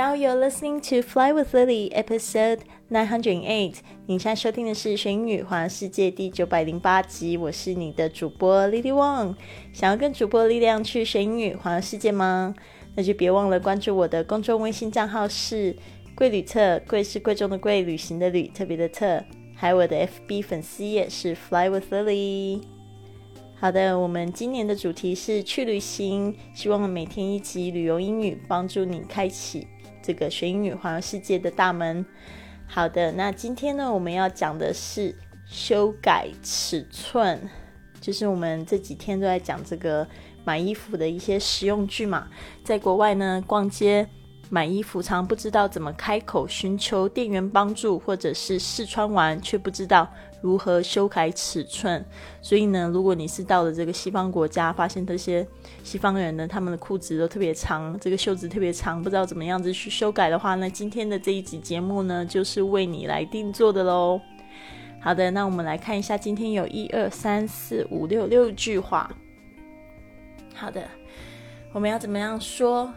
Now you're listening to Fly with Lily, episode nine hundred eight。你现在收听的是《学英语环游世界》第九百零八集。我是你的主播 Lily Wang。想要跟主播力量去学英语环游世界吗？那就别忘了关注我的公众微信账号是“贵旅特”，贵是贵重的贵，旅行的旅，特别的特。还有我的 FB 粉丝页是 Fly with Lily。好的，我们今年的主题是去旅行，希望每天一集旅游英语，帮助你开启。这个学英语环游世界的大门。好的，那今天呢，我们要讲的是修改尺寸，就是我们这几天都在讲这个买衣服的一些实用句嘛。在国外呢，逛街。买衣服常不知道怎么开口寻求店员帮助，或者是试穿完却不知道如何修改尺寸。所以呢，如果你是到了这个西方国家，发现这些西方人呢，他们的裤子都特别长，这个袖子特别长，不知道怎么样子去修改的话那，今天的这一集节目呢，就是为你来定做的喽。好的，那我们来看一下，今天有一二三四五六六句话。好的，我们要怎么样说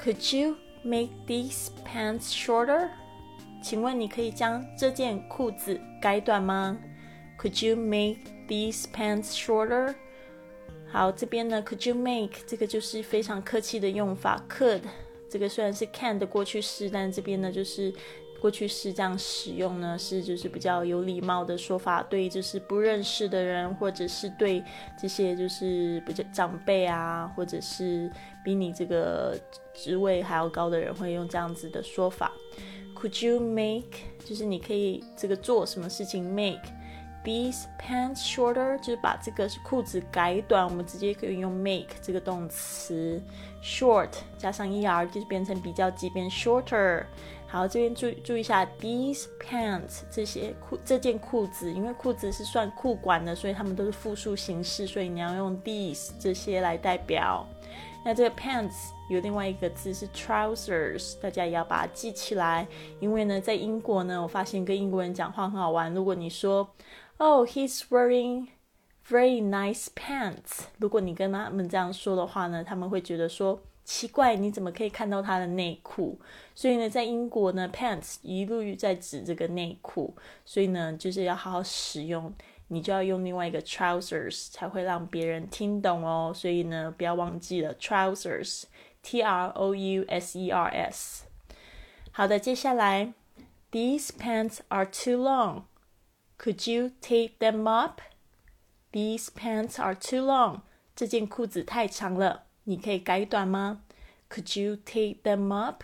？Could you？Make these pants shorter？请问你可以将这件裤子改短吗？Could you make these pants shorter？好，这边呢，Could you make 这个就是非常客气的用法。Could 这个虽然是 can 的过去式，但这边呢就是过去式这样使用呢，是就是比较有礼貌的说法。对，就是不认识的人，或者是对这些就是比较长辈啊，或者是比你这个。职位还要高的人会用这样子的说法。Could you make 就是你可以这个做什么事情？Make these pants shorter 就是把这个裤子改短。我们直接可以用 make 这个动词，short 加上 er 就是变成比较级变 shorter。好，这边注注意一下，these pants 这些裤这件裤子，因为裤子是算裤管的，所以它们都是复数形式，所以你要用 these 这些来代表。那这个 pants 有另外一个字是 trousers，大家也要把它记起来。因为呢，在英国呢，我发现跟英国人讲话很好玩。如果你说，Oh, he's wearing very nice pants，如果你跟他们这样说的话呢，他们会觉得说奇怪，你怎么可以看到他的内裤？所以呢，在英国呢，pants 一律在指这个内裤，所以呢，就是要好好使用。你就要用另外一个 trousers 才会让别人听懂哦，所以呢，不要忘记了 trousers，t r o u s e r s。好的，接下来，These pants are too long. Could you take them up? These pants are too long. 这件裤子太长了，你可以改短吗？Could you take them up?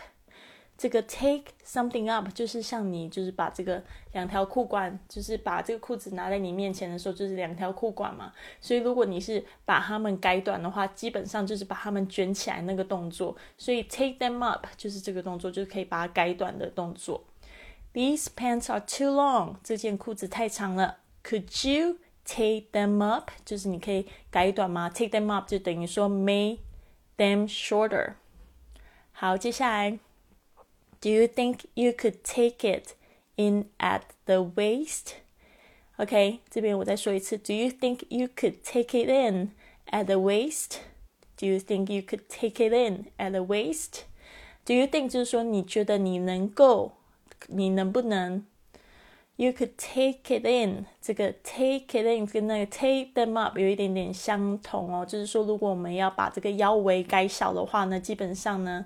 这个 take something up 就是像你就是把这个两条裤管，就是把这个裤子拿在你面前的时候，就是两条裤管嘛。所以如果你是把它们改短的话，基本上就是把它们卷起来那个动作。所以 take them up 就是这个动作，就是可以把它改短的动作。These pants are too long，这件裤子太长了。Could you take them up？就是你可以改短吗？Take them up 就等于说 make them shorter。好，接下来。Do you think you could take it in at the waist? OK，这边我再说一次。Do you think you could take it in at the waist? Do you think you could take it in at the waist? Do you think 就是说你觉得你能够，你能不能 ？You could take it in，这个 take it in 跟那个 take them up 有一点点相同哦。就是说，如果我们要把这个腰围改小的话呢，基本上呢。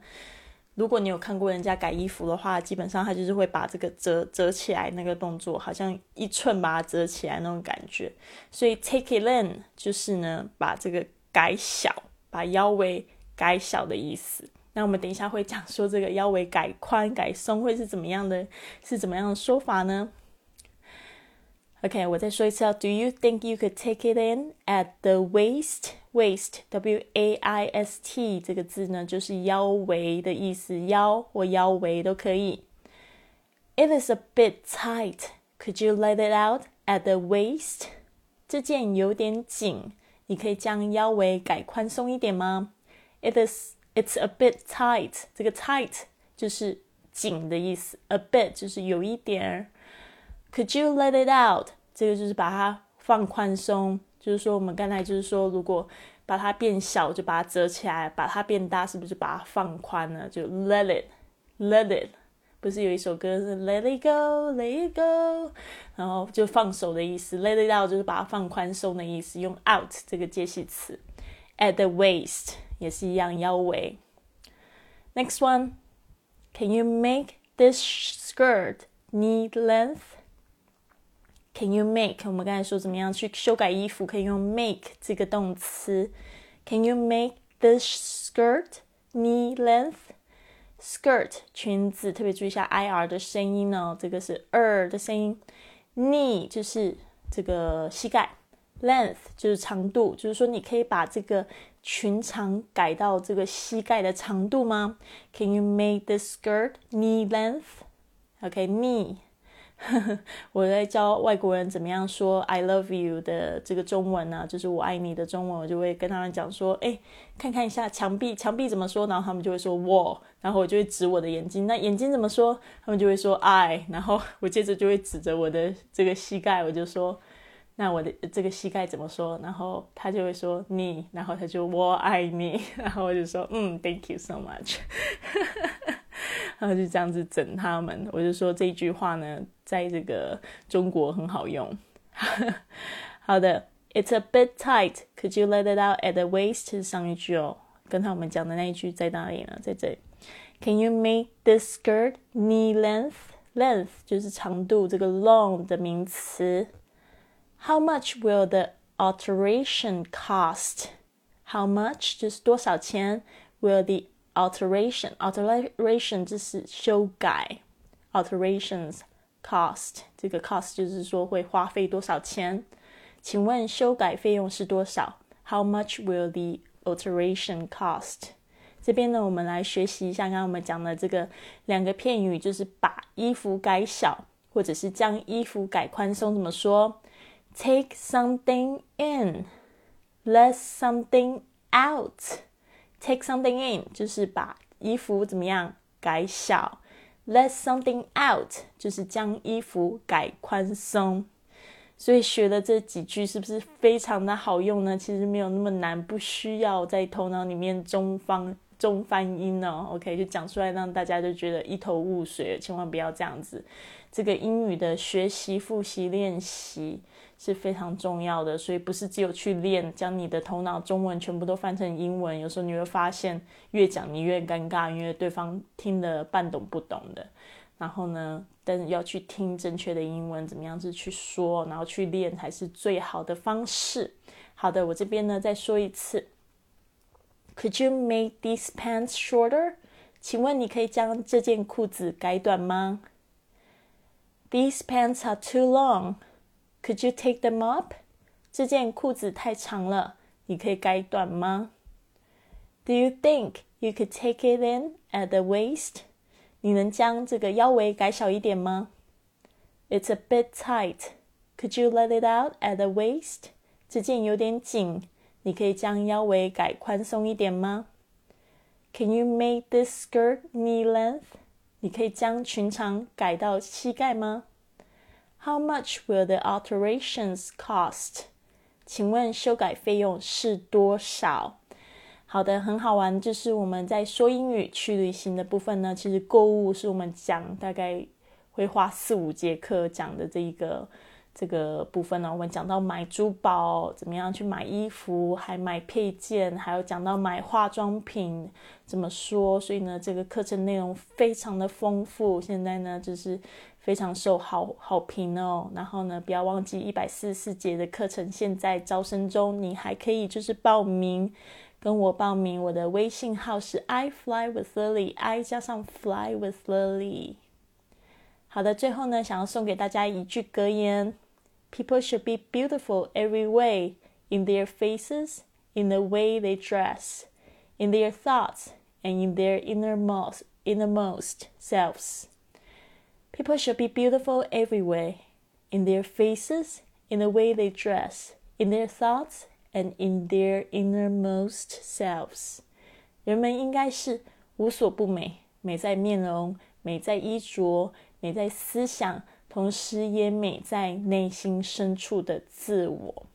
如果你有看过人家改衣服的话，基本上他就是会把这个折折起来那个动作，好像一寸把它折起来那种感觉。所以 take it in 就是呢把这个改小，把腰围改小的意思。那我们等一下会讲说这个腰围改宽改松会是怎么样的，是怎么样的说法呢 ？OK，我再说一次哦。Do you think you could take it in at the waist? Waist, W-A-I-S-T 这个字呢，就是腰围的意思，腰或腰围都可以。It is a bit tight. Could you let it out at the waist? 这件有点紧，你可以将腰围改宽松一点吗？It is, it's a bit tight. 这个 tight 就是紧的意思，a bit 就是有一点儿。 Could you let it out？这个就是把它放宽松，就是说我们刚才就是说，如果把它变小，就把它折起来；把它变大，是不是把它放宽了？就 let it let it，不是有一首歌是 Let it go，Let it go，然后就放手的意思，Let it out 就是把它放宽松的意思，用 out 这个介系词。At the waist 也是一样，腰围。Next one，Can you make this skirt knee length？Can you make？我们刚才说怎么样去修改衣服，可以用 make 这个动词。Can you make this skirt knee length？Skirt 裙子，特别注意一下 i r 的声音哦，这个是 er 的声音。knee 就是这个膝盖，length 就是长度，就是说你可以把这个裙长改到这个膝盖的长度吗？Can you make this skirt knee length？OK，knee。我在教外国人怎么样说 "I love you" 的这个中文呢，就是我爱你的中文，我就会跟他们讲说，哎，看看一下墙壁，墙壁怎么说？然后他们就会说 wall，然后我就会指我的眼睛，那眼睛怎么说？他们就会说 I，然后我接着就会指着我的这个膝盖，我就说，那我的这个膝盖怎么说？然后他就会说你，然后他就我爱你，然后我就说嗯，Thank you so much。然后就这样子整他们，我就说这句话呢，在这个中国很好用。好的，It's a bit tight. Could you let it out at the waist？上一句哦，跟他们讲的那一句在哪里呢？在这里。Can you make this skirt knee length? Length 就是长度，这个 long 的名词。How much will the alteration cost? How much 就是多少钱？Will the alteration alteration 就是修改，alterations cost 这个 cost 就是说会花费多少钱？请问修改费用是多少？How much will the alteration cost？这边呢，我们来学习一下刚刚我们讲的这个两个片语，就是把衣服改小，或者是将衣服改宽松，怎么说？Take something in，let something out。Take something in 就是把衣服怎么样改小，Let something out 就是将衣服改宽松。所以学的这几句是不是非常的好用呢？其实没有那么难，不需要在头脑里面中方中翻音哦。OK，就讲出来让大家就觉得一头雾水，千万不要这样子。这个英语的学习、复习、练习。是非常重要的，所以不是只有去练，将你的头脑中文全部都翻成英文。有时候你会发现，越讲你越尴尬，因为对方听得半懂不懂的。然后呢，但是要去听正确的英文，怎么样子去说，然后去练才是最好的方式。好的，我这边呢再说一次 ，Could you make these pants shorter？请问你可以将这件裤子改短吗？These pants are too long。Could you take them up？这件裤子太长了，你可以改短吗？Do you think you could take it in at the waist？你能将这个腰围改小一点吗？It's a bit tight. Could you let it out at the waist？这件有点紧， 你可以将腰围改宽松一点吗？Can you make this skirt knee length？你可以将裙长改到膝盖吗？How much will the alterations cost？请问修改费用是多少？好的，很好玩。就是我们在说英语去旅行的部分呢，其实购物是我们讲大概会花四五节课讲的这一个这个部分呢。我们讲到买珠宝，怎么样去买衣服，还买配件，还有讲到买化妆品怎么说。所以呢，这个课程内容非常的丰富。现在呢，就是。非常受好好评哦，然后呢，不要忘记一百四十四节的课程现在招生中，你还可以就是报名，跟我报名，我的微信号是 I fly with Lily，I 加上 fly with Lily。好的，最后呢，想要送给大家一句格言 ：People should be beautiful every way in their faces, in the way they dress, in their thoughts, and in their innermost innermost selves. People should be beautiful everywhere, in their faces, in the way they dress, in their thoughts, and in their innermost selves. 人们应该是无所不美，美在面容，美在衣着，美在思想， 同时也美在内心深处的自我。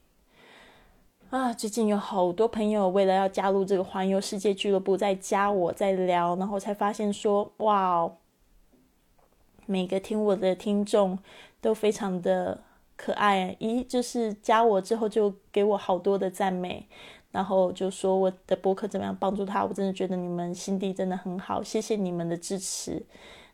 啊，最近有好多朋友为了要加入这个环游世界俱乐部，在加我，在聊，然后才发现说，哇，每个听我的听众都非常的可爱。一就是加我之后就给我好多的赞美，然后就说我的博客怎么样帮助他，我真的觉得你们心地真的很好，谢谢你们的支持。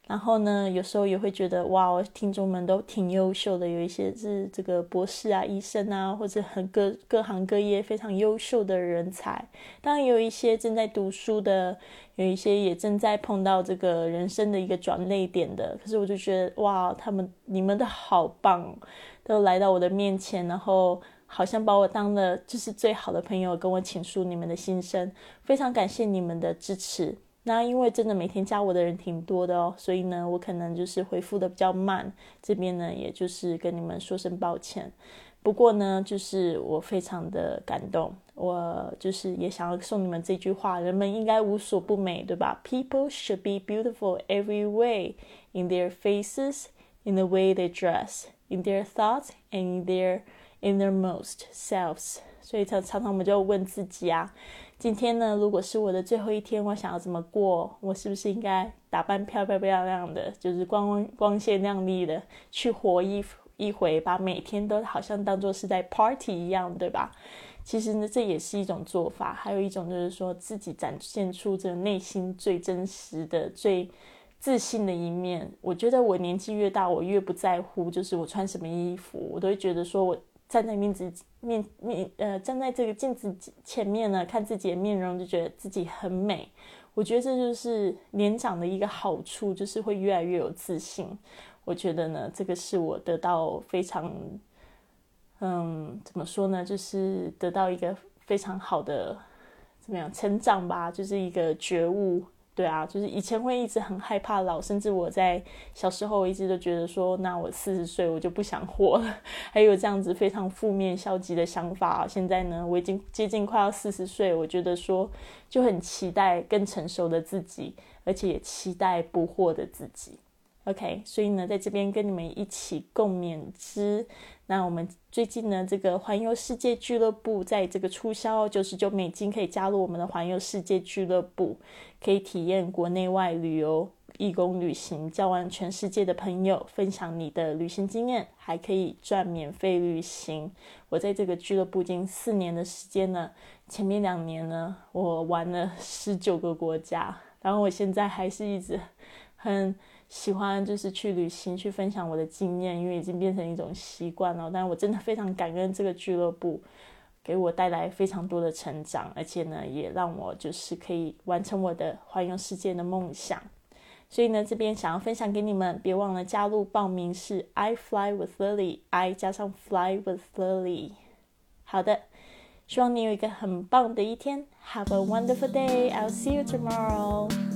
然后呢，有时候也会觉得哇，听众们都挺优秀的，有一些是这个博士啊、医生啊，或者很各各行各业非常优秀的人才。当然，有一些正在读书的，有一些也正在碰到这个人生的一个转捩点的。可是，我就觉得哇，他们你们的好棒，都来到我的面前，然后好像把我当了就是最好的朋友，跟我倾诉你们的心声。非常感谢你们的支持。那因为真的每天加我的人挺多的哦，所以呢，我可能就是回复的比较慢，这边呢，也就是跟你们说声抱歉。不过呢，就是我非常的感动，我就是也想要送你们这句话：人们应该无所不美，对吧？People should be beautiful every way in their faces, in the way they dress, in their thoughts, and in their innermost selves。所以常常常我们就问自己啊。今天呢，如果是我的最后一天，我想要怎么过？我是不是应该打扮漂漂漂亮的，就是光光鲜亮丽的去活一一回，把每天都好像当做是在 party 一样，对吧？其实呢，这也是一种做法。还有一种就是说自己展现出这个内心最真实的、最自信的一面。我觉得我年纪越大，我越不在乎，就是我穿什么衣服，我都会觉得说我。站在面子面面呃，站在这个镜子前面呢，看自己的面容，就觉得自己很美。我觉得这就是年长的一个好处，就是会越来越有自信。我觉得呢，这个是我得到非常，嗯，怎么说呢，就是得到一个非常好的怎么样成长吧，就是一个觉悟。对啊，就是以前会一直很害怕老，甚至我在小时候一直都觉得说，那我四十岁我就不想活了，还有这样子非常负面消极的想法。现在呢，我已经接近快要四十岁，我觉得说就很期待更成熟的自己，而且也期待不惑的自己。OK，所以呢，在这边跟你们一起共勉之。那我们最近呢，这个环游世界俱乐部在这个促销九十九美金可以加入我们的环游世界俱乐部，可以体验国内外旅游、义工旅行，交完全世界的朋友，分享你的旅行经验，还可以赚免费旅行。我在这个俱乐部近四年的时间呢，前面两年呢，我玩了十九个国家，然后我现在还是一直很。喜欢就是去旅行，去分享我的经验，因为已经变成一种习惯了。但我真的非常感恩这个俱乐部，给我带来非常多的成长，而且呢，也让我就是可以完成我的环游世界的梦想。所以呢，这边想要分享给你们，别忘了加入报名是 I fly with Lily，I 加上 fly with Lily。好的，希望你有一个很棒的一天，Have a wonderful day，I'll see you tomorrow。